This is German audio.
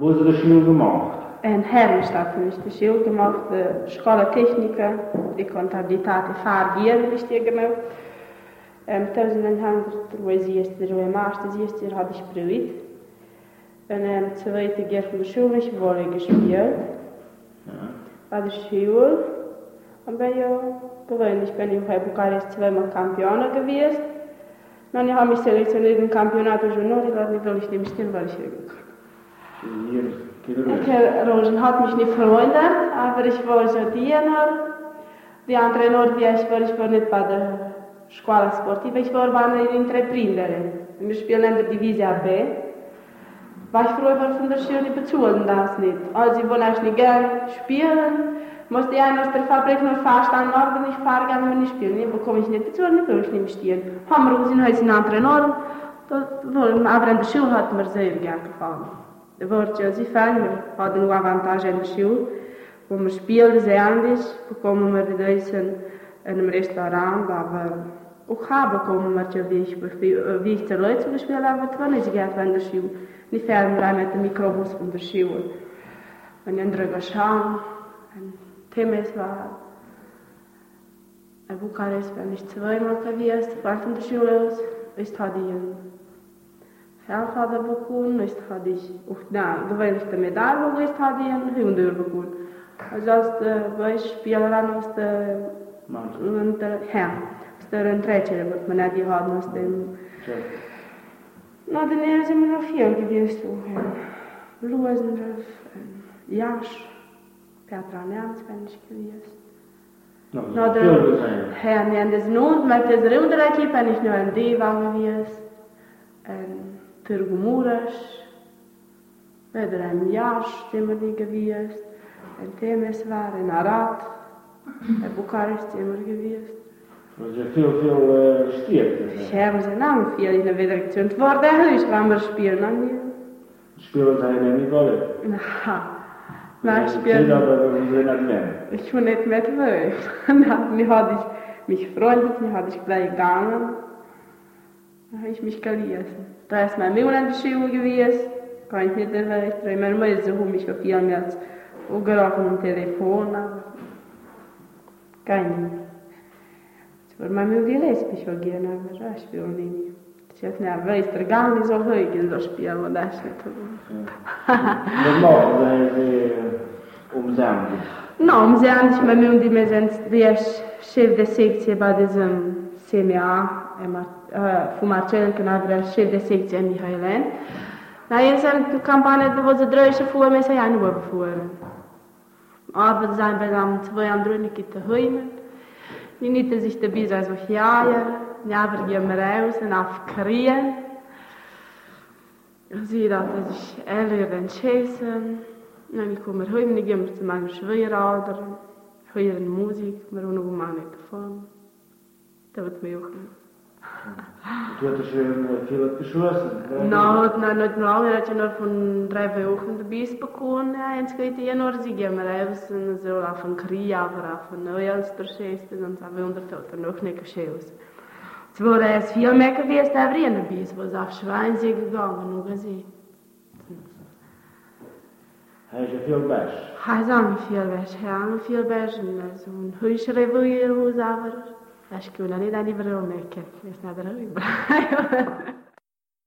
Wo du die Schule gemacht? In Herrenstadt habe ich die Schule gemacht, die Schule Techniker, die Kontabilität, die Fahrgier habe ich die gemacht. Um, 1900 de master eerste jaar had ik geprobeerd. En um, de tweede keer van de school is worden gespielt. Bei der Schule. Und bin ja bin ich in Bukarest zweimal Kampioner gewesen. Und ich habe mich selektioniert im Kampionat Junior, ich weiß nicht, weil ich nicht stehen, weil ich Hier, Kilometer. Okay, Rosen hat mich nicht freundet, aber ich war so Diener. Die andere Nord, wie ich war, ich war nicht bei der Scuola Sportiva, ich war bei einer Entreprenderin. Wir spielen in der Divisia B. Weil ich früher war von der Schule, bezahlen das nicht. Also ich wollte eigentlich nicht gerne spielen. Musste ich aus der Fabrik nur fast an Norden, ich fahre gerne, wenn ich spiele. Nee, bekomme ich nicht bezahlt, nicht will ich nicht stehen. Haben wir gesehen, heute in anderen Norden. Aber in der Schule hat mir sehr gerne gefallen. Da wordt je zo fijn, we hadden nu avantage in de school. Wo wir spielen sehr anders, bekommen wir das in einem Restaurant, aber auch haben bekommen wir ja, wie ich, wie ich die Leute zum Beispiel habe, wenn ich gehe von der Schule. Nicht wir mit dem Mikrobus von der Schule. Wenn ich andere schauen, ein Themes war, in Bukarest bin ich zweimal gewesen, von der Schule aus, ist hatte ich ein Geld hadden bekommen, ist hatte ich auch na, gewöhnliche Medaille, wo ist hatte ich ein Hunde bekommen. Also als der Beispielerin aus der, Manche. und der, ja, aus der Entrechere, was man nicht hatten, aus dem, Zo. na, wir gewesen, so, ein Losendorf, ein Jasch, Petra dat der, veel zijn. ja, nee, en das Not, mit dieser Unterequipe bin ich nur ein Diva gewesen, ein Jasch, sind wir die gewesen, ein Temesvar, ein Arad, ein Bukarest sind wir gewesen. Er zijn veel, veel uh, stiert. Ich habe sie lang viel in der Direktion. Vor der Höchst, wenn wir spielen, dann wir. Spelen er niet wel. Na, wir Dat spielen. aber we zijn het men. Ich war nicht mit Wölf. Dann mir hatte ich mich freundlich, mir hatte ich gleich gegangen. Da habe ich mich gelesen. Da ist mein Mimmeln beschrieben gewesen. Kann ich nicht mehr recht drehen. Meine Mutter so mich auf ihrem Herz angerufen am Telefon. Kein nicht. Das war mein Mimmeln gelesen, ich war gerne, aber ich will nicht. Ich weiß nicht, aber ich er gar nicht so ruhig in so Spiel, wo das nicht so. Das macht, Não, mas é antes, mas mesmo de antes de chefe de secție bei diesem CMA, äh, von Marcel, que não era chefe de secție em Michailen. Na jetzt eine Kampagne, wo sie drei fuhren, wir sind ja nur gefahren. Aber sein bei einem zwei anderen nicht daheim. Die nicht sich dabei sein so jagen, die aber gehen wir raus und auf Karrieren. Ich sehe, dass ich ehrlich entscheißen. En يعني يكون مرهوي من قيمة زمان صغيرة عادر حوير الموزيك مرونو معنا تفان تبت ميوخم Naudu nav no Norvēģijas, ja nur er von drei Wochen dabei ist bekommen, eins geht ja nur sie gehen mal raus und so auf ein Krieg, aber auf ein Neujahrst der Schäste, sonst haben wir unter Tote noch nicht geschehen. Es wurde erst viel mehr gewesen, da wir in der Bies, wo es auf Schwein sie gegangen, nur gesehen. Hij is een veel best. Hij is een veel best. Hij is een veel best. Zo'n huisje wil je roze over. Als ik wil, dan niet aan die vrouw nekken. Is naar de